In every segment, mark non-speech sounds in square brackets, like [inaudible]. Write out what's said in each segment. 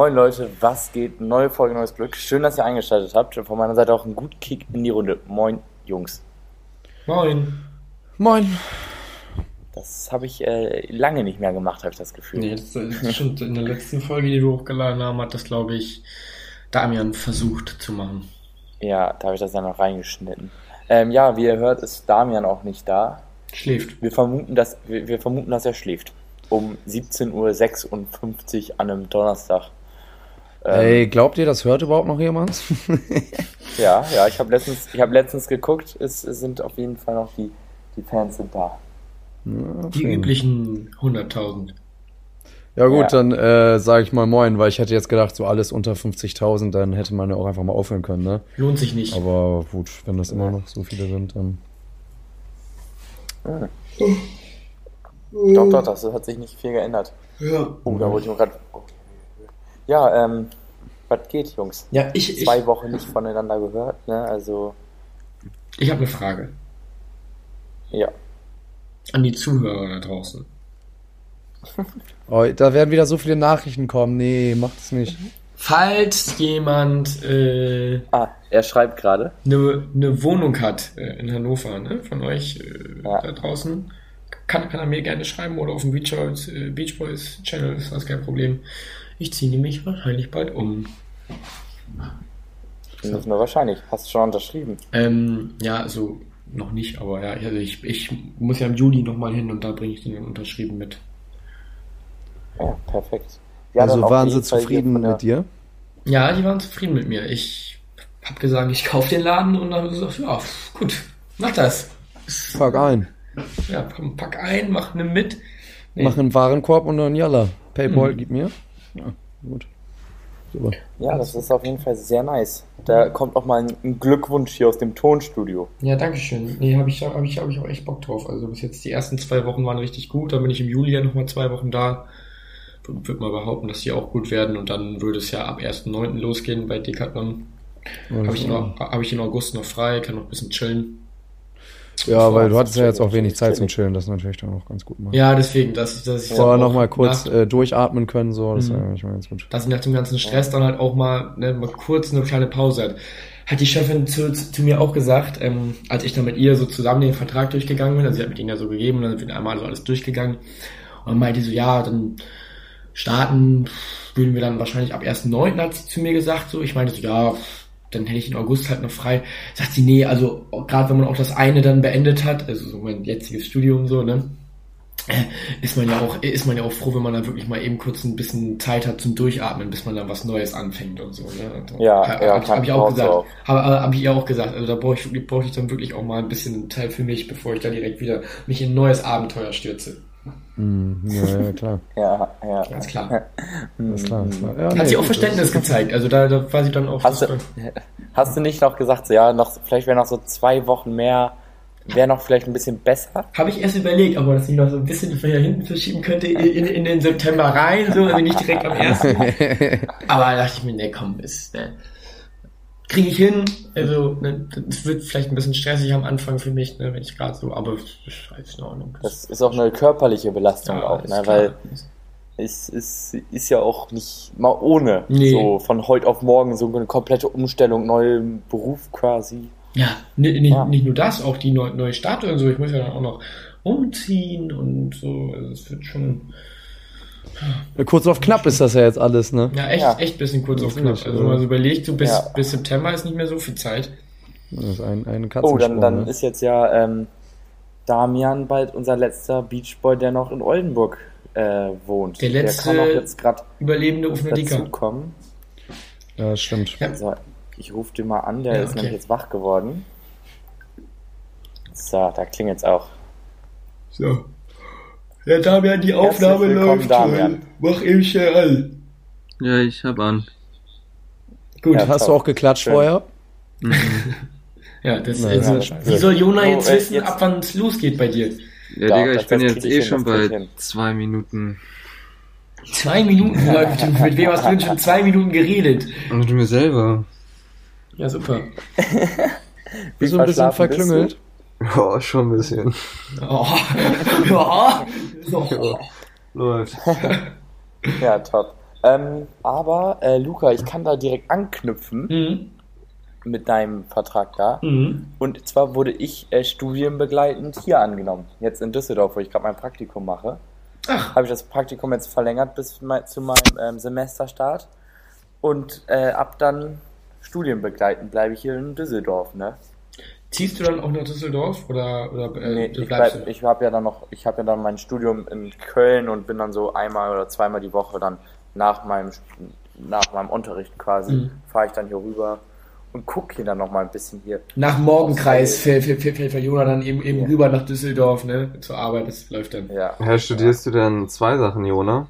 Moin Leute, was geht? Neue Folge, neues Glück. Schön, dass ihr eingeschaltet habt. Von meiner Seite auch ein gut Kick in die Runde. Moin Jungs. Moin. Moin. Das habe ich äh, lange nicht mehr gemacht, habe ich das Gefühl. Nee, das ist schon in der letzten Folge, die du hochgeladen haben, hat das, glaube ich, Damian versucht zu machen. Ja, da habe ich das dann noch reingeschnitten. Ähm, ja, wie ihr hört, ist Damian auch nicht da. Schläft. Wir vermuten, dass, wir, wir vermuten, dass er schläft. Um 17.56 Uhr an einem Donnerstag. Ähm, Ey, glaubt ihr, das hört überhaupt noch jemand? [laughs] Ja, ja, ich habe letztens, ich hab letztens geguckt, es, es sind auf jeden Fall noch die, die Fans sind da. Die üblichen 100.000. Ja gut, Ja. dann äh, sage ich mal moin, weil ich hätte jetzt gedacht, so alles unter 50.000, dann hätte man ja auch einfach mal aufhören können, ne? Lohnt sich nicht. Aber gut, wenn das immer noch so viele sind, dann... Doch, doch, das hat sich nicht viel geändert. Ja. Oh, da wollte ich gerade. Ja, ähm, was geht, Jungs? Ja, ich, ich, Zwei Wochen nicht voneinander gehört, ne? Also, ich habe eine Frage ja. an die Zuhörer da draußen. [laughs] Oh, da werden wieder so viele Nachrichten kommen. Nee, macht es nicht. Falls jemand äh, Ah, er schreibt gerade. eine ne Wohnung hat äh, in Hannover, ne, von euch äh, Ja. da draußen, kann, kann er mir gerne schreiben oder auf dem Beach Boys, äh, Beach Boys Channel, ist das kein Problem. Ich ziehe nämlich wahrscheinlich bald um. Nicht nur wahrscheinlich. Hast du schon unterschrieben? Ähm, ja, also noch nicht, aber ja, also ich, ich muss ja im Juli nochmal hin und da bringe ich den unterschrieben mit. Ja, perfekt. Ja, also waren sie zufrieden mit dir? Ja, die waren zufrieden mit mir. Ich hab gesagt, ich kaufe den Laden und dann haben sie gesagt, ja, gut, mach das. Fuck ein. Ja, komm, pack ein, mach ne mit. Nee. Mach einen Warenkorb und dann Jalla. Paypal, Mhm. gib mir. Ja, gut. Super. Ja, das ist auf jeden Fall sehr nice. Da kommt auch mal ein, Glückwunsch hier aus dem Tonstudio. Ja, danke schön. Nee, habe ich, hab ich, hab ich auch echt Bock drauf. Also bis jetzt die ersten zwei Wochen waren richtig gut. Dann bin ich im Juli ja nochmal zwei Wochen da. Würde würd mal behaupten, dass die auch gut werden. Und dann würde es ja ab 1.9. losgehen bei Decathlon. Habe ich, hab ich in August noch frei, kann noch ein bisschen chillen. Ja, weil du hattest ist ja jetzt auch wenig Zeit zum. Chillen, das ist natürlich dann auch ganz gut machen. Ja, deswegen, dass, dass ich Oder nochmal kurz nach- äh, durchatmen können, so, das Mhm. wäre eigentlich mal ganz gut. dass ich nach dem ganzen Stress dann halt auch mal, ne, mal kurz eine kleine Pause hat. Hat die Chefin zu, zu mir auch gesagt, ähm, als ich dann mit ihr so zusammen den Vertrag durchgegangen bin, also sie hat mit ihnen ja so gegeben, dann sind wir einmal so alles durchgegangen und meinte so, ja, dann starten würden wir dann wahrscheinlich ab 1.9. hat sie zu mir gesagt, so, ich meinte so, ja, dann hätte ich in August halt noch frei. Sagt sie, nee, also gerade wenn man auch das eine dann beendet hat, also so mein jetziges Studium so, ne, ist man ja auch, ist man ja auch froh, wenn man dann wirklich mal eben kurz ein bisschen Zeit hat zum Durchatmen, bis man dann was Neues anfängt und so. Ne? Und, Ja, hab, ja, hab, hab ich auch gesagt. Habe hab ich ihr auch gesagt. Also da brauche ich, brauche ich dann wirklich auch mal ein bisschen Teil für mich, bevor ich da direkt wieder mich in ein neues Abenteuer stürze. Mhm. Ja, ja, klar. Ja, ja. Ganz klar. Das ist klar. Ist klar. Ja, Hat nee, sie auch Verständnis gezeigt. Also da, da war sie dann auch. Hast du, hast du nicht noch gesagt, so, ja, noch, vielleicht wäre noch so zwei Wochen mehr, wäre noch vielleicht ein bisschen besser? Habe ich erst überlegt, ob man das nicht noch so ein bisschen von hier hinten verschieben könnte in, in, den September rein, so, also nicht direkt am ersten. [laughs] Aber da dachte ich mir, nee, komm, ist, ne, kriege ich hin. Also, ne, es wird vielleicht ein bisschen stressig am Anfang für mich, ne, wenn ich gerade so, aber ist in Ordnung. Das ist auch eine körperliche Belastung Ja, auch, ne? weil es ist, ist ja auch nicht mal ohne, Nee. so von heute auf morgen so eine komplette Umstellung, neuen Beruf quasi. Ja, nicht, nicht, Ja. nicht nur das, auch die neue, neue Statue und so. Ich muss ja dann auch noch umziehen und so. Also es wird schon, Kurz auf knapp ist das ja jetzt alles, ne? ja, echt, Ja. echt bisschen kurz auf knapp. Also ja. wenn man so überlegt, so bis, Ja. bis September ist nicht mehr so viel Zeit. Das ist ein, ein Oh, dann, dann ne? ist jetzt ja ähm, Damian bald unser letzter Beachboy, der noch in Oldenburg äh, wohnt. Der letzte kann auch jetzt gerade Überlebende Ufner dazu Dicker. kommen. Ja, das stimmt. Ja. So, ich rufe den mal an, der Ja, ist okay. nämlich jetzt wach geworden. So, da klingelt's auch. So. Ja, Damian, die Aufnahme läuft, Damian. Mach eben schnell an. Ja, ich hab an. Gut. Ja, Ja, Hast du auch geklatscht Schön. vorher? [laughs] das, Na, also, ja, das- wie soll Jona Oh, jetzt äh, wissen, jetzt- ab wann es losgeht bei dir? Ja, Ja, Digga, ich bin jetzt eh hin, schon bei zwei Minuten. Zwei Minuten läuft. Mit wem hast du denn schon [laughs] zwei Minuten geredet? Mit mir selber. Ja, super. [laughs] Bist du ein bisschen verklüngelt? Ja, schon ein bisschen. Oh. Ja. [laughs] Läuft. [laughs] Ja, top. Ähm, aber, äh, Luca, ich kann da direkt anknüpfen Mhm. mit deinem Vertrag da. Mhm. Und zwar wurde ich äh, studienbegleitend hier angenommen. Jetzt in Düsseldorf, wo ich gerade mein Praktikum mache. Ach, Habe ich das Praktikum jetzt verlängert bis mein, zu meinem ähm, Semesterstart. Und äh, ab dann studienbegleitend bleibe ich hier in Düsseldorf, ne? Ziehst du dann auch nach Düsseldorf oder, oder äh, Nee, du ich, bleib, ich habe ja dann noch, ich habe ja dann mein Studium in Köln und bin dann so einmal oder zweimal die Woche dann nach meinem nach meinem Unterricht quasi Mhm. fahre ich dann hier rüber und gucke hier dann noch mal ein bisschen hier. nach Morgenkreis fährt, fährt, fährt, fährt Jona dann eben, eben Ja. rüber nach Düsseldorf, ne, zur Arbeit, das läuft dann. Ja. Ja, studierst du denn zwei Sachen, Jona?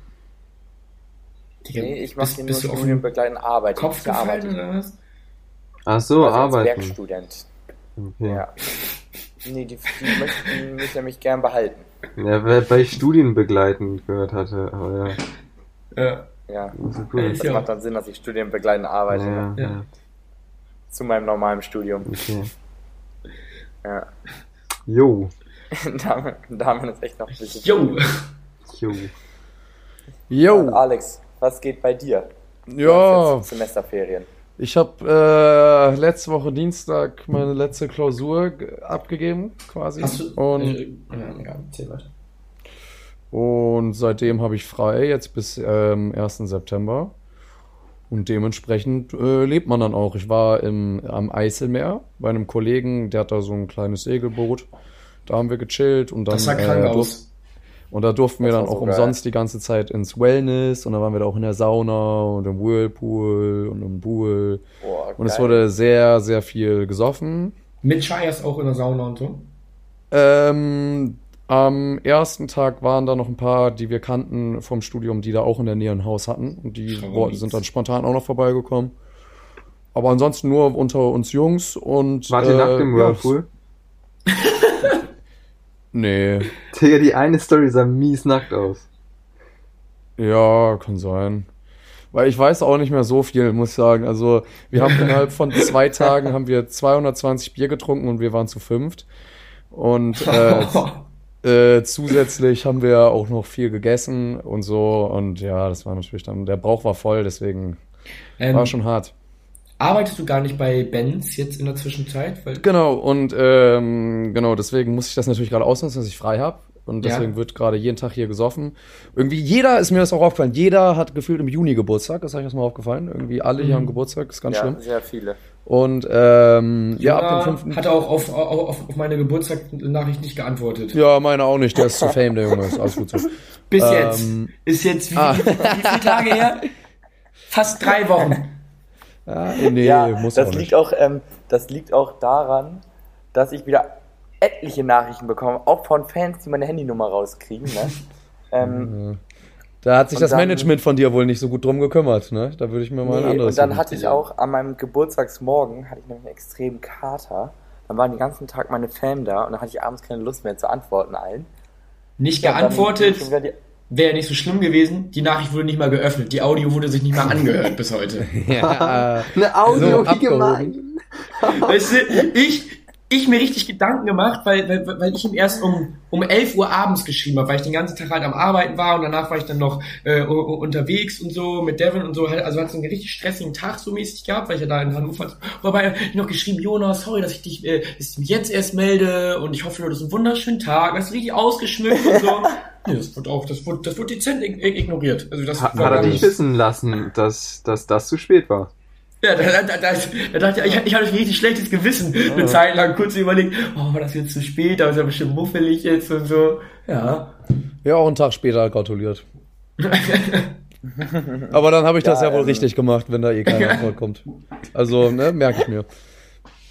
Nee, ich mache hier nur den studienbegleitend arbeiten. Kopf Ich gefallen arbeite oder was? Ach so, also als arbeiten. Werkstudent. Okay. Ja. Nee, die, die möchten mich nämlich gern behalten. Ja, wer bei Studienbegleitend gehört hatte, aber ja. Ja. Ja. Das ist Ja, cool. Das ja- macht dann Sinn, dass ich studienbegleitend arbeite. Ja, ne? ja, Ja. Zu meinem normalen Studium. okay. Ja. Jo. Damian, Damian ist echt noch ein bisschen. Jo! Jo. Jo, Alex, was geht bei dir? ja, Semesterferien. Ich habe äh, letzte Woche Dienstag meine letzte Klausur ge- abgegeben, quasi. Hast du. Und, äh, ja, und seitdem habe ich frei, jetzt bis ähm, 1. September. Und dementsprechend äh, lebt man dann auch. Ich war im, am Eiselmeer bei einem Kollegen, der hat da so ein kleines Segelboot. Da haben wir gechillt und dann. Das sah krank äh, aus. Und da durften wir Das dann war auch so umsonst die ganze Zeit ins Wellness und dann waren wir da auch in der Sauna und im Whirlpool und im Pool. Boah, Und es wurde sehr, sehr viel gesoffen. Mit Chayas auch in der Sauna und so. Ähm, am ersten Tag waren da noch ein paar, die wir kannten vom Studium, die da auch in der Nähe ein Haus hatten. Und die mies. sind dann spontan auch noch vorbeigekommen. Aber ansonsten nur unter uns Jungs und. Wart ihr äh, nackt im Whirlpool? [laughs] Nee. Digga, die eine Story sah mies nackt aus. Ja, kann sein. Weil ich weiß auch nicht mehr so viel, muss ich sagen. Also, wir haben [laughs] innerhalb von zwei Tagen haben wir 220 Bier getrunken und wir waren zu fünft. Und äh, [laughs] äh, zusätzlich haben wir auch noch viel gegessen und so. Und ja, das war natürlich dann, der Brauch war voll, deswegen ähm, war schon hart. Arbeitest du gar nicht bei Benz jetzt in der Zwischenzeit? Weil, Genau, und ähm, genau, deswegen muss ich das natürlich gerade ausnutzen, dass ich frei habe. Und Ja. deswegen wird gerade jeden Tag hier gesoffen. Irgendwie jeder ist mir das auch aufgefallen. Jeder hat gefühlt im Juni Geburtstag. Das habe ich erstmal aufgefallen. Irgendwie alle hier Mhm. haben Geburtstag. Ist ganz ja, schlimm. sehr viele. Und ähm, ja, ab dem fünften. hat auch auf, auf, auf meine Geburtstagsnachricht nicht geantwortet. Ja, meine auch nicht. Der ist zu [laughs] fame, der Junge. Ist alles gut so. Bis Ähm, jetzt. Ist jetzt wie, ah. wie, wie viele Tage her? [laughs] Fast drei Wochen. Ja, nee, ja, muss das auch liegt nicht. auch, ähm, das liegt auch daran, dass ich wieder etliche Nachrichten bekomme, auch von Fans, die meine Handynummer rauskriegen. Ne? [laughs] ähm, Da hat sich das dann- Management von dir wohl nicht so gut drum gekümmert, ne? Da würde ich mir mal ein nee, anderes und dann hatte ich auch an meinem Geburtstagsmorgen hatte ich nämlich einen extremen Kater. Dann war den ganzen Tag meine Fam da und dann hatte ich abends keine Lust mehr zu antworten allen. Nicht Ja, dann geantwortet, wäre nicht so schlimm gewesen. Die Nachricht wurde nicht mal geöffnet. Die Audio wurde sich nicht mal [laughs] angehört bis heute. ja, Eine Audio, So wie gemein. Weißt du, ich, ich mir richtig Gedanken gemacht, weil, weil, weil ich ihm erst um, um 11 Uhr abends geschrieben habe, weil ich den ganzen Tag halt am Arbeiten war und danach war ich dann noch äh, unterwegs und so mit Devin und so. Also hatte so einen richtig stressigen Tag so mäßig gehabt, weil ich ja da in Hannover Wobei ich noch geschrieben, Jonas, sorry, dass ich dich äh, dass ich mich jetzt erst melde und ich hoffe, du hattest einen wunderschönen Tag, das ist richtig ausgeschmückt und so. [laughs] Nee, das wird auch, das wird, das wird dezent ig- ig- ignoriert. Also das Hat, hat er dich nicht- wissen lassen, dass, dass das zu spät war? Ja, da, da, da, da, da dachte ich, ich, ich hatte ein richtig schlechtes Gewissen. Eine Zeit lang kurz überlegt, oh, war das jetzt zu spät, da ist ja bestimmt muffelig jetzt und so. Ja. ja, auch einen Tag später gratuliert. [laughs] Aber dann habe ich das Ja, ja, wohl ähm, richtig gemacht, wenn da eh keine Antwort [laughs] kommt. Also, ne, merke ich mir.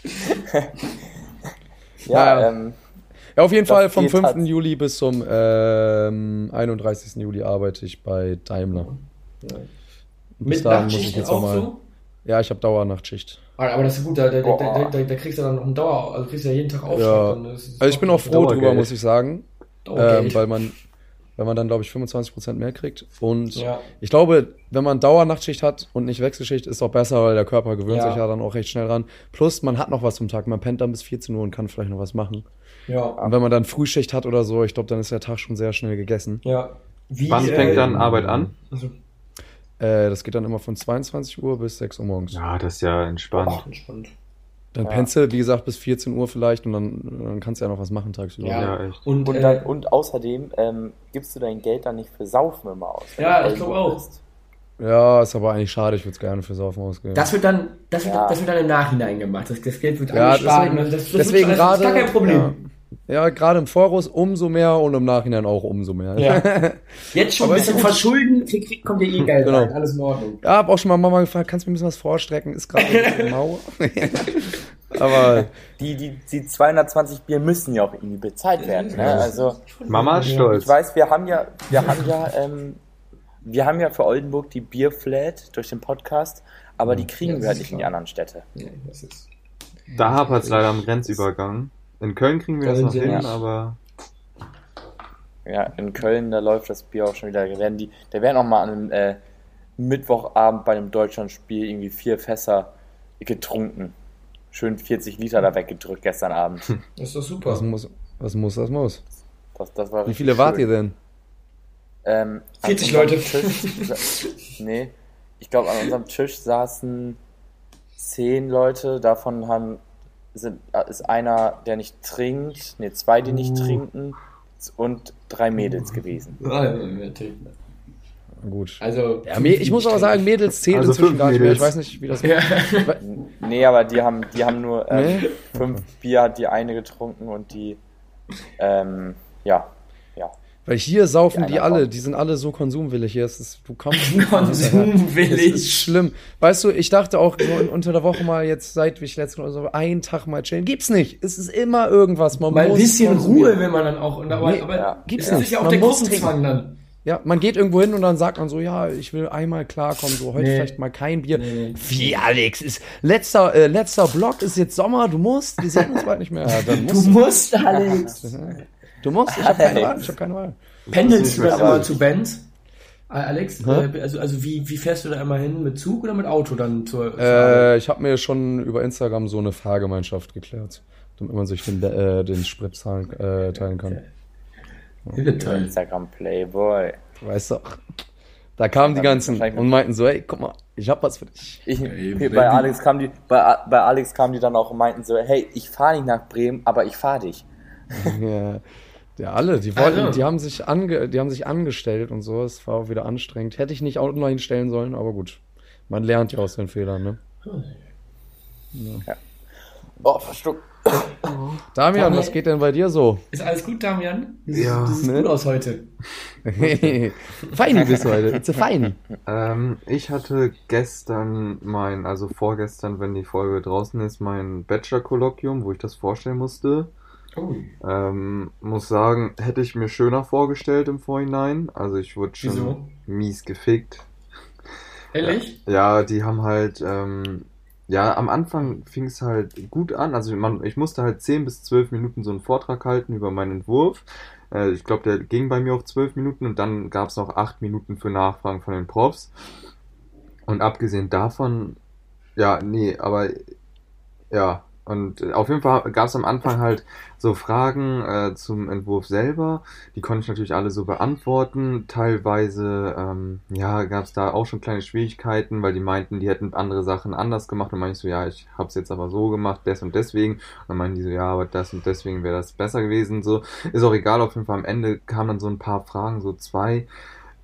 [laughs] Ja, Naja. ähm, Ja, auf jeden Fall vom geht 5. tats- Juli bis zum ähm, 31. Juli arbeite ich bei Daimler. Und bis Mit dahin muss ich jetzt auch noch mal. so? Ja, ich habe Dauernachtschicht. Aber aber das ist gut, da, da, da, da, Boah. da, da kriegst du dann noch einen Dauer, also kriegst du ja jeden Tag Aufschlag. Ja. Also ich bin auch froh Dauergeld. drüber, muss ich sagen. Ähm, weil man, weil man dann, glaube ich, 25% mehr kriegt. Und Ja. ich glaube, wenn man Dauernachtschicht hat und nicht Wechselschicht, ist auch besser, weil der Körper gewöhnt Ja. sich ja dann auch recht schnell ran. Plus, man hat noch was zum Tag. Man pennt dann bis 14 Uhr und kann vielleicht noch was machen. ja. Und wenn man dann Frühschicht hat oder so, ich glaube, dann ist der Tag schon sehr schnell gegessen. Ja. Wie, Wann fängt äh, dann Arbeit an? Also, Äh, das geht dann immer von 22 Uhr bis 6 Uhr morgens. Ja, das ist ja entspannt. Ach, entspannt. Dann Ja. pennst du, wie gesagt, bis 14 Uhr vielleicht und dann, dann kannst du ja noch was machen tagsüber. Ja. Ja, echt. Und, Und, äh, dann, und außerdem ähm, gibst du dein Geld dann nicht für Saufen immer aus. Ja, ich glaub irgendwo auch. bist. Ja, ist aber eigentlich schade, ich würde es gerne für Saufen ausgeben. das wird dann, das wird, Ja. das wird dann im Nachhinein gemacht. Das, das Geld wird ja, angespart. deswegen, das, das deswegen wird, das gerade. ist gar kein Problem. Ja, gerade im Voraus umso mehr und im Nachhinein auch umso mehr. Ja. [laughs] Jetzt schon ein bisschen verschulden, krieg- krieg- kommt ihr eh Geld Genau. rein. Alles in Ordnung. Ja, hab auch schon mal Mama gefragt, kannst du mir ein bisschen was vorstrecken? Ist gerade mau. [laughs] aber Die, die, die 220 Bier müssen ja auch irgendwie bezahlt werden. Ne? Also Mama ist stolz. ich weiß, wir haben ja, wir haben ja, ähm, wir haben ja für Oldenburg die Bierflat durch den Podcast, aber die kriegen Ja, wir halt nicht ist in die klar. anderen Städte. Ja, das ist, Da hapert es leider am Grenzübergang. In Köln kriegen wir Da das noch hin, nicht. aber Ja, in Köln, da läuft das Bier auch schon wieder. Da werden die, da werden auch mal an einem äh, Mittwochabend bei einem Deutschlandspiel irgendwie vier Fässer getrunken. Schön 40 Liter da weggedrückt gestern Abend. das ist doch super. was muss, was muss, das muss. Das, das war Wie viele wart schön. ihr denn? Ähm, an 40 unserem Leute. Tisch, [laughs] nee, ich glaube, an unserem Tisch saßen zehn Leute. Davon haben, sind, ist einer, der nicht trinkt, nee, zwei, die nicht Uh. trinken und drei Mädels gewesen. [laughs] Gut. Also, Ja, ich muss aber sagen, Mädels zählen Also inzwischen gar nicht mehr. Ich weiß nicht, wie das Ja. [laughs] Nee, aber die haben, die haben nur ähm, Nee? fünf Bier hat die eine getrunken und die, ähm, ja. Weil hier saufen Die die alle, die sind alle so konsumwillig. Hier ist es, du kommst. [laughs] Konsum will Es ist schlimm. Weißt du, ich dachte auch in, unter der Woche mal jetzt, seit ich letzten oder so, einen Tag mal chillen. Gibt's nicht. Es ist immer irgendwas. Man Mal ein bisschen. Ruhe will man dann auch. Und aber, Nee, aber ja, gibt's ist nicht. ja auch Man der muss Gruppenzwang dann. Ja, man geht irgendwo hin und dann sagt man so, ja, ich will einmal klarkommen, so heute Nee. vielleicht mal kein Bier. Nee. Wie, Alex, ist letzter, äh, letzter Block ist jetzt Sommer, du musst, wir sehen uns bald nicht mehr. Ja, [laughs] dann Du musst musst, Alex. [laughs] du musst, ich habe keine Wahl, ich habe keine Wahl. Pendelst du dann immer zu Benz? Äh, Alex, äh, also, also wie, wie fährst du da immer hin? Mit Zug oder mit Auto dann zur, zur Äh, ich habe mir schon über Instagram so eine Fahrgemeinschaft geklärt, damit man sich den, äh, den Sprit zahlen, äh, teilen kann. Toll. Instagram Playboy. Weißt du, da kamen die ganzen und meinten so, hey, guck mal, ich hab was für dich. Ich, Ey, bei. Alex kam die, bei, bei Alex kamen die dann auch und meinten so, hey, ich fahre nicht nach Bremen, aber ich fahre dich. [laughs] Ja, ja, alle, die wollten, Also. die haben sich ange, die haben sich angestellt und so. Es war auch wieder anstrengend. Hätte ich nicht online stellen sollen, aber gut. Man lernt ja aus den Fehlern, ne? Oh, verstuckt. Damian, was geht denn bei dir so? Ist alles gut, Damian? Du Ja. siehst, du siehst Ne? gut aus heute. [laughs] feini bist du heute. It's a feini. Ähm, ich hatte gestern mein, also vorgestern, wenn die Folge draußen ist, mein Bachelor-Kolloquium, wo ich das vorstellen musste. Ähm, muss sagen, hätte ich mir schöner vorgestellt im Vorhinein. Also ich wurde schon Wieso? mies gefickt. Ehrlich? Ja, die haben halt, ähm, ja, am Anfang fing es halt gut an. Also man, ich musste halt 10 bis 12 Minuten so einen Vortrag halten über meinen Entwurf. Äh, ich glaube, der ging bei mir auf 12 Minuten und dann gab es noch 8 Minuten für Nachfragen von den Profs. Und abgesehen davon, ja, nee, aber ja, und äh, auf jeden Fall gab es am Anfang halt so Fragen äh, zum Entwurf selber. Die konnte ich natürlich alle so beantworten. Teilweise, ähm, ja, gab es da auch schon kleine Schwierigkeiten, weil die meinten, die hätten andere Sachen anders gemacht. Und meinte ich so, ja, ich habe es jetzt aber so gemacht, des und deswegen. Und dann meinten die so, ja, aber das und deswegen wäre das besser gewesen. So ist auch egal. Auf jeden Fall am Ende kamen dann so ein paar Fragen, so zwei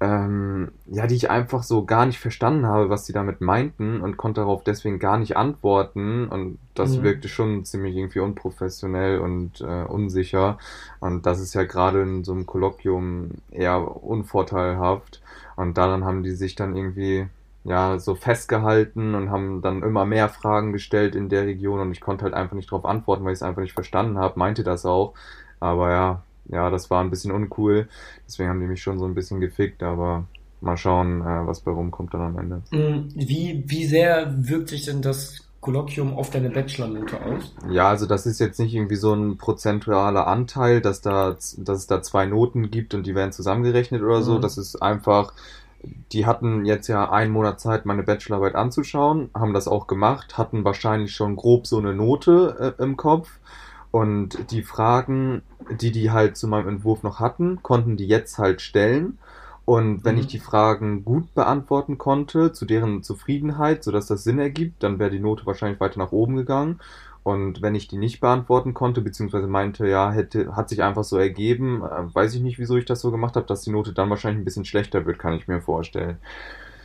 ähm, ja, die ich einfach so gar nicht verstanden habe, was die damit meinten und konnte darauf deswegen gar nicht antworten. Und das Mhm. wirkte schon ziemlich irgendwie unprofessionell und äh, unsicher. Und das ist ja gerade in so einem Kolloquium eher unvorteilhaft. Und daran haben die sich dann irgendwie ja so festgehalten und haben dann immer mehr Fragen gestellt in der Region. Und ich konnte halt einfach nicht darauf antworten, weil ich es einfach nicht verstanden habe, meinte das auch, aber ja, ja, das war ein bisschen uncool. Deswegen haben die mich schon so ein bisschen gefickt, aber mal schauen, äh, was bei rumkommt dann am Ende. Mm, Wie, wie sehr wirkt sich denn das Kolloquium auf deine Bachelornote aus? Ja, also das ist jetzt nicht irgendwie so ein prozentualer Anteil, dass da, dass es da zwei Noten gibt und die werden zusammengerechnet oder so. Mhm. Das ist einfach, die hatten jetzt ja einen Monat Zeit, meine Bachelorarbeit anzuschauen, haben das auch gemacht, hatten wahrscheinlich schon grob so eine Note äh, im Kopf. Und die Fragen, die die halt zu meinem Entwurf noch hatten, konnten die jetzt halt stellen. Und wenn Mhm. ich die Fragen gut beantworten konnte, zu deren Zufriedenheit, sodass das Sinn ergibt, dann wäre die Note wahrscheinlich weiter nach oben gegangen. Und wenn ich die nicht beantworten konnte, beziehungsweise meinte, ja, hätte, hat sich einfach so ergeben, äh, weiß ich nicht, wieso ich das so gemacht habe, dass die Note dann wahrscheinlich ein bisschen schlechter wird, kann ich mir vorstellen.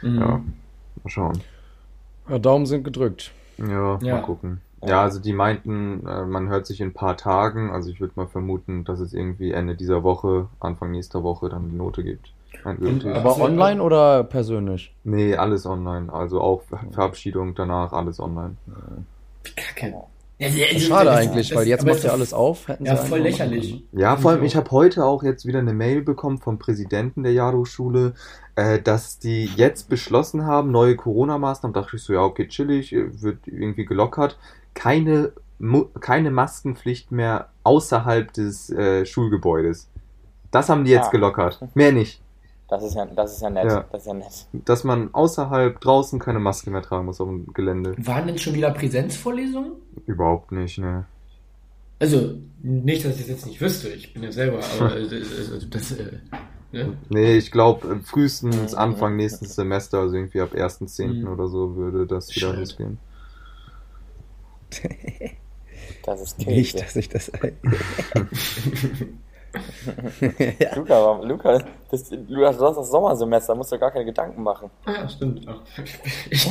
Mhm. Ja, mal schauen. Ja, Daumen sind gedrückt. Ja, Ja. mal gucken. Ja, also die meinten, äh, man hört sich in ein paar Tagen, also ich würde mal vermuten, dass es irgendwie Ende dieser Woche, Anfang nächster Woche dann die Note gibt. Und, Aber Also, online oder persönlich? Nee, alles online. Also auch Ver- Verabschiedung danach, alles online. Wie kacke. Ja, Schade eigentlich, weil jetzt macht ja alles auf. Hätten Ja, sie voll lächerlich. Ja, vor allem, ich habe heute auch jetzt wieder eine Mail bekommen vom Präsidenten der Jado-Schule, äh, dass die jetzt beschlossen haben, neue Corona-Maßnahmen. Dachte ich so, ja, okay, chillig, äh, wird irgendwie gelockert. Keine, keine Maskenpflicht mehr außerhalb des äh, Schulgebäudes. Das haben die jetzt Ah. gelockert. Mehr nicht. Das ist ja, das ist ja nett. Ja. Das ist ja nett. Dass man außerhalb draußen keine Maske mehr tragen muss auf dem Gelände. Waren denn schon wieder Präsenzvorlesungen? Überhaupt nicht, ne. Also, nicht, dass ich das jetzt nicht wüsste, ich bin ja selber, aber [laughs] äh, das, also das äh, ne? Nee, ich glaube frühestens Mhm. Anfang nächsten Semester, also irgendwie ab 1.10. Mhm. oder so, würde das wieder Schade. losgehen. [laughs] Das ist Käse. Nicht, dass ich das. [laughs] [laughs] ja. Luca, warum- Luca, das, du hast das Sommersemester, musst du gar keine Gedanken machen. Ah, ja, stimmt. Ich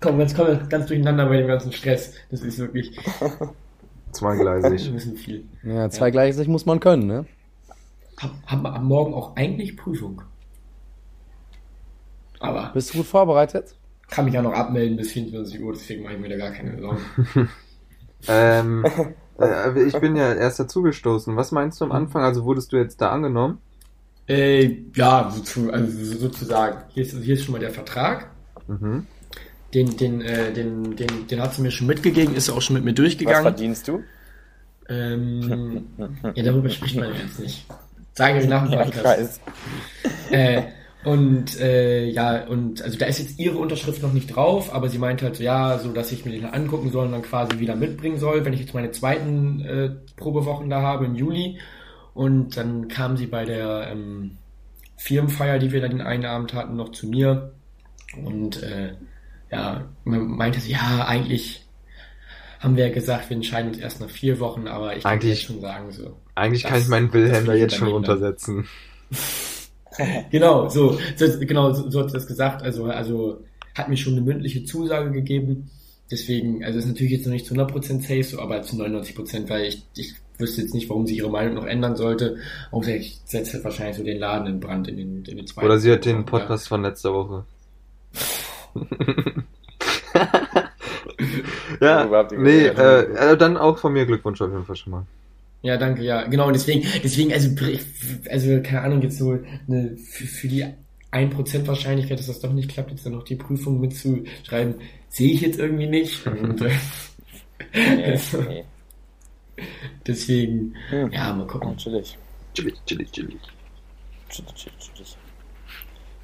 komm, jetzt komme ganz durcheinander bei dem ganzen Stress. Das ist wirklich Zweigleisig. ein bisschen viel. ja, zweigleisig muss man können, ne? Hab, hab am Morgen auch eigentlich Prüfung. Aber Bist du gut vorbereitet? Kann mich ja noch abmelden bis 24 Uhr, deswegen mache ich mir da gar keine Sorgen. [laughs] [laughs] ähm, [laughs] äh, ich bin ja erst dazugestoßen. Was meinst Mhm. du am Anfang? Also wurdest du jetzt da angenommen? Äh, ja, so, also sozusagen. Hier ist, hier ist schon mal der Vertrag. Mhm. Den, den, äh, den, den, den hat sie mir schon mitgegeben, ist auch schon mit mir Was durchgegangen. verdienst du? Ähm, ja, darüber spricht man jetzt nicht. Sagen wir nach dem Ja, ich Podcast. weiß. Äh, und äh, ja, und also da ist jetzt ihre Unterschrift noch nicht drauf, aber sie meinte halt so, ja, so dass ich mir den angucken soll und dann quasi wieder mitbringen soll, wenn ich jetzt meine zweiten äh, Probewochen da habe im Juli. Und dann kam sie bei der ähm, Firmenfeier, die wir da den einen Abend hatten, noch zu mir. Und äh, ja, me- meinte sie, ja, eigentlich haben wir ja gesagt, wir entscheiden uns erst nach vier Wochen, aber ich kann Eigentlich- jetzt schon sagen, so. Eigentlich Das- kann ich meinen Wilhelm da jetzt schon dann. runtersetzen. [laughs] [laughs] Genau, so, so genau, so, so hat sie das gesagt. Also, also hat mir schon eine mündliche Zusage gegeben. Deswegen, also ist natürlich jetzt noch nicht zu 100% safe, so, aber zu 99%, weil ich, ich wüsste jetzt nicht, warum sie ihre Meinung noch ändern sollte. Außer ich setze halt wahrscheinlich so den Laden in Brand in den, in den zweiten. Oder sie hat den Ja. Podcast von letzter Woche. [laughs] ja, nee, äh, äh, dann auch von mir Glückwunsch auf jeden Fall schon mal. Ja, danke, ja. Genau, und deswegen, deswegen, also, also, keine Ahnung, jetzt so eine, für, für die 1% Wahrscheinlichkeit, dass das doch nicht klappt, jetzt dann noch die Prüfung mitzuschreiben, sehe ich jetzt irgendwie nicht. [laughs] Und, äh, Nee, [laughs] also, nee. deswegen, Hm. ja, mal gucken. Natürlich. Chillig, chillig, chillig. Chillig, chillig, chillig.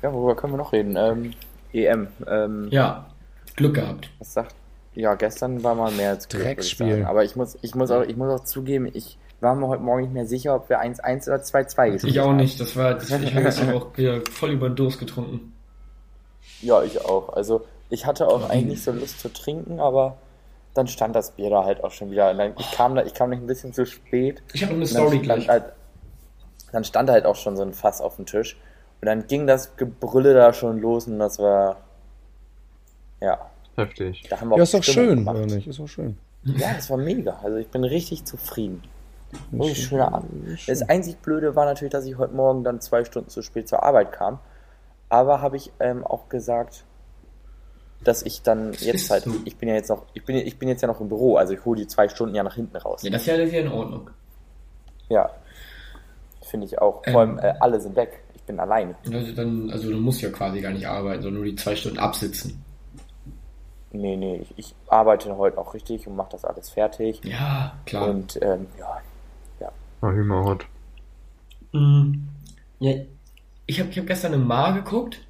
Ja, worüber können wir noch reden? Ähm, EM. Ähm, Ja, Glück gehabt. Was sagt? Ja, gestern war mal mehr als Glück, würde ich. Aber ich muss, ich muss auch, ich muss auch zugeben, ich war mir heute Morgen nicht mehr sicher, ob wir 1-1 oder 2-2 gespielt Ich auch haben. nicht, das war, das, ich habe jetzt auch wieder voll über den Durst getrunken. Ja, ich auch. Also ich hatte auch eigentlich nicht so Lust zu trinken, aber dann stand das Bier da halt auch schon wieder. Und dann, ich kam da, ich kam nicht ein bisschen zu spät. Ich habe noch eine dann Story stand gleich. Halt, dann stand halt auch schon so ein Fass auf dem Tisch. Und dann ging das Gebrülle da schon los und das war. Ja, Heftig. da haben wir Ja, auch ist doch schön, gemacht. oder nicht? Ist doch schön. Ja, das war mega. Also ich bin richtig zufrieden. Wirklich Schön. schöner Abend. Schön. Das einzig Blöde war natürlich, dass ich heute Morgen dann zwei Stunden zu spät zur Arbeit kam. Aber habe ich ähm, auch gesagt, dass ich dann jetzt halt, so. ich bin ja jetzt noch, ich bin, ich bin jetzt ja noch im Büro, also ich hole die zwei Stunden ja nach hinten raus. Ja, das ist ja, in Ordnung. Ja, finde ich auch. Ähm. Vor allem, äh, alle sind weg. Ich bin alleine. Also, dann, also du musst ja quasi gar nicht arbeiten, sondern nur die zwei Stunden absitzen. Nee, nee, ich, ich arbeite heute auch richtig und mache das alles fertig. Ja, klar. Und ähm, ja, Ah, Hühnerhot. Mhm. Ja, ich habe ich hab gestern im Mar geguckt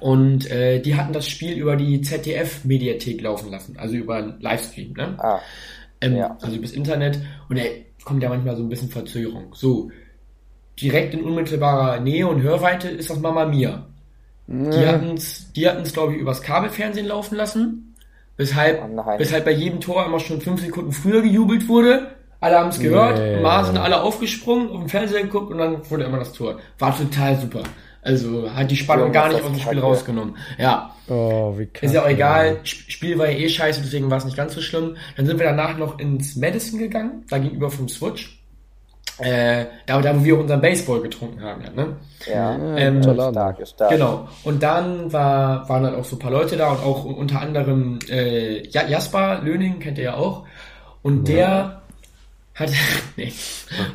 und äh, die hatten das Spiel über die ZDF-Mediathek laufen lassen, also über einen Livestream, ne? ah, Ähm, Ja. Also übers Internet und da kommt ja manchmal so ein bisschen Verzögerung. So, direkt in unmittelbarer Nähe und Hörweite ist das Mama Mia. Die Nee. hatten's, die hatten's, glaube ich, übers Kabelfernsehen laufen lassen. Weshalb, Oh weshalb bei jedem Tor immer schon fünf Sekunden früher gejubelt wurde. Alle haben es gehört, Nee. mal sind alle aufgesprungen, auf den Fernseher geguckt und dann wurde immer das Tor. War total super. Also hat die Spannung Ja, gar nicht aus dem Spiel Kacke. rausgenommen. Ja, Oh, wie ist ja auch egal. Sp- Spiel war ja eh scheiße, deswegen war es nicht ganz so schlimm. Dann sind wir danach noch ins Madison gegangen, da gegenüber vom Switch. Äh, da, da, wo wir unseren Baseball getrunken haben, ja, ne? Ja, Ähm, stark, stark. Genau. Und dann war, waren dann auch so ein paar Leute da und auch unter anderem äh, Ja- Jasper Löning, kennt ihr ja auch. Und der hat, [laughs] nee.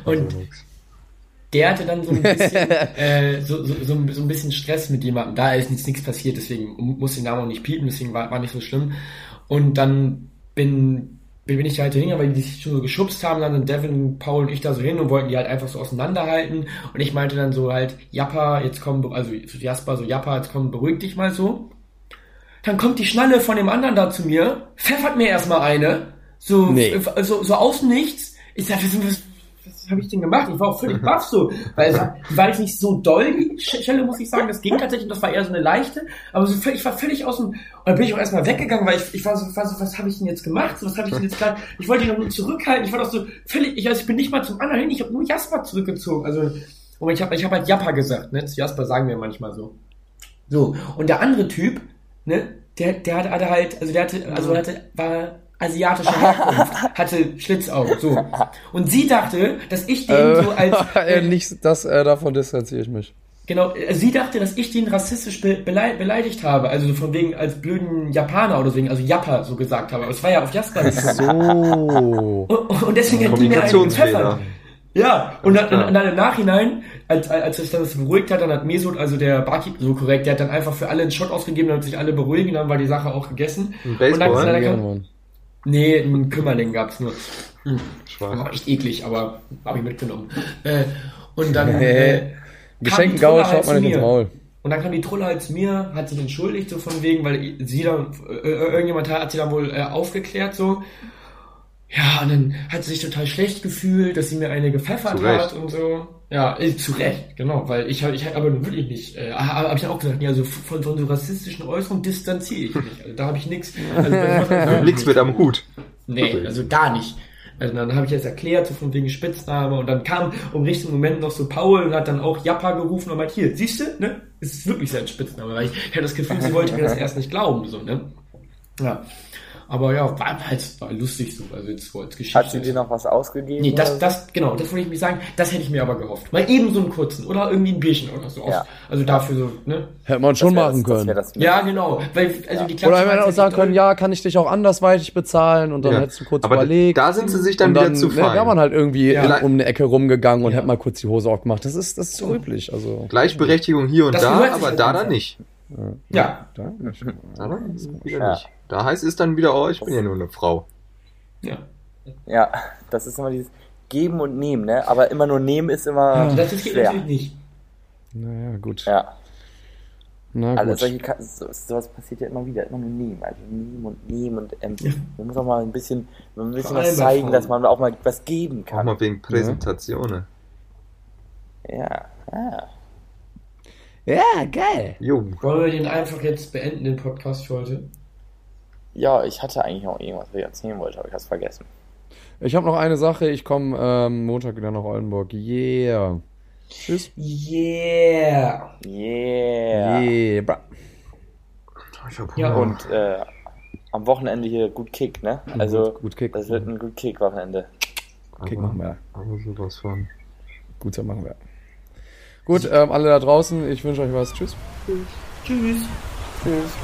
Und der hatte dann so ein bisschen, [laughs] äh, so, so, so, ein- so ein bisschen Stress mit jemandem. Da ist nichts, nichts passiert, deswegen muss den Namen auch nicht piepen, deswegen war, war nicht so schlimm. Und dann bin, bin bin ich da halt hingegangen, weil die sich schon so geschubst haben, dann sind Devin, Paul und ich da so hin und wollten die halt einfach so auseinanderhalten. Und ich meinte dann so halt, Jappa, jetzt komm, also so Jasper, so Jappa, jetzt komm, beruhig dich mal so. Dann kommt die Schnalle von dem anderen da zu mir, pfeffert mir erstmal eine, so, Nee. so, so aus Nichts. Ich sag, was, was, was habe ich denn gemacht? Ich war auch völlig baff so, weil war, jetzt nicht so doll, die Schelle, muss ich sagen. Das ging tatsächlich, das war eher so eine leichte, aber so ich war völlig aus dem, und dann bin ich auch erstmal weggegangen, weil ich, ich war so, ich war so, was habe ich denn jetzt gemacht? So, was habe ich denn jetzt gerade, ich wollte ihn doch nur zurückhalten, ich war doch so völlig, ich, also ich bin nicht mal zum anderen hin, ich habe nur Jasper zurückgezogen, also, und ich habe ich hab halt Jappa gesagt, ne, zu Jasper sagen wir manchmal so. So, und der andere Typ, ne, der, der hatte, hatte halt, also der hatte, also hatte, war asiatischer Herkunft, [laughs] hatte Schlitzaugen, so. Und sie dachte, dass ich den Äh, so als, [laughs] äh, nicht, das, äh, davon distanziere ich mich. genau, äh, sie dachte, dass ich den rassistisch be belei beleidigt habe, also so von wegen als blöden Japaner oder so, also Jappa so gesagt habe, aber es war ja auf Jasper nicht so. So. Und, und deswegen hat die mir einen Kommunikationsfehler. gepfeffert. Ja, und dann, und dann im Nachhinein, als, als sich das beruhigt hat, dann hat Mesut, also der Barkeeper, so korrekt, der hat dann einfach für alle einen Shot ausgegeben, damit sich alle beruhigen, dann war die Sache auch gegessen. Ein Und dann, Baseball? dann, dann. Nee, einen Kümmerling gab's nur. Schwach. War echt eklig, aber habe ich mitgenommen. Äh, und dann äh, halt schaut man nicht ins mir. Maul. Und dann kam die Trolle zu mir, hat sich entschuldigt, so von wegen, weil sie dann, äh, irgendjemand hat sie dann wohl äh, aufgeklärt, so. Ja, und dann hat sie sich total schlecht gefühlt, dass sie mir eine gepfeffert hat und so. Ja, äh, zu Recht, genau, weil ich habe ich hab aber wirklich nicht, äh, habe hab ich auch gesagt, ja, also von, von so rassistischen Äußerungen distanziere ich mich. Also da habe ich nichts. Also, [laughs] Nix mit am Hut. Nee, also gar nicht. Also dann habe ich jetzt erklärt, so von wegen Spitzname und dann kam im richtigen Moment noch so Paul und hat dann auch Jappa gerufen und meint, hier, siehst du, ne? Es ist wirklich sein Spitzname, weil ich, ich hatte das Gefühl, sie wollte mir das [laughs] erst nicht glauben, so, ne? Ja. Aber ja, war halt war lustig so, also jetzt so als Geschichte. Hat sie dir noch was ausgegeben? Nee, das, das, genau, das wollte ich mich sagen, das hätte ich mir aber gehofft. Mal eben so einen kurzen oder irgendwie ein Bierchen oder so. Ja. Also dafür so, ne? Hätte man schon machen können. Ja, genau, weil, also die Oder hätte man auch sagen können, ja, kann ich dich auch andersweitig bezahlen und dann Ja. hättest du kurz Aber überlegt. da sind sie sich dann und wieder dann zu ne, fein. wäre man halt irgendwie Ja. um eine Ecke rumgegangen und Ja. hätte mal kurz die Hose aufgemacht. Das ist, das ist so üblich. Also, Gleichberechtigung hier und Das da, aber da dann nicht. Ja, da nicht. Da dann wieder Ja. nicht. Da heißt es dann wieder, oh, ich bin ja nur eine Frau. ja. Ja, das ist immer dieses Geben und Nehmen, ne? Aber immer nur Nehmen ist immer Also das geht schwer. natürlich nicht. Naja, gut. Ja, Na also gut. solche, so, sowas passiert ja immer wieder, immer nur Nehmen, also Nehmen und Nehmen und ähm, man muss auch mal ein bisschen, ein allem was bei zeigen, dass man auch mal was geben Auch kann. mal wegen Präsentationen. Ja, ja. Ja, geil. Jo. Wollen wir den einfach jetzt beenden, den Podcast für heute? Ja, ich hatte eigentlich noch irgendwas, was ich erzählen wollte, aber ich hab's vergessen. Ich habe noch eine Sache. Ich komme ähm, Montag wieder nach Oldenburg. Yeah. Tschüss. Yeah! Yeah. Yeah. Bra. Ich hab Ja. Und äh, am Wochenende hier gut Kick, ne? Also, gut, gut Kick. das wird ein gut Kick-Wochenende. Kick Aber- machen wir. Aber sowas von. Gut, so machen wir. Gut, ähm, alle da draußen, ich wünsche euch was. Tschüss. Tschüss! Tschüss.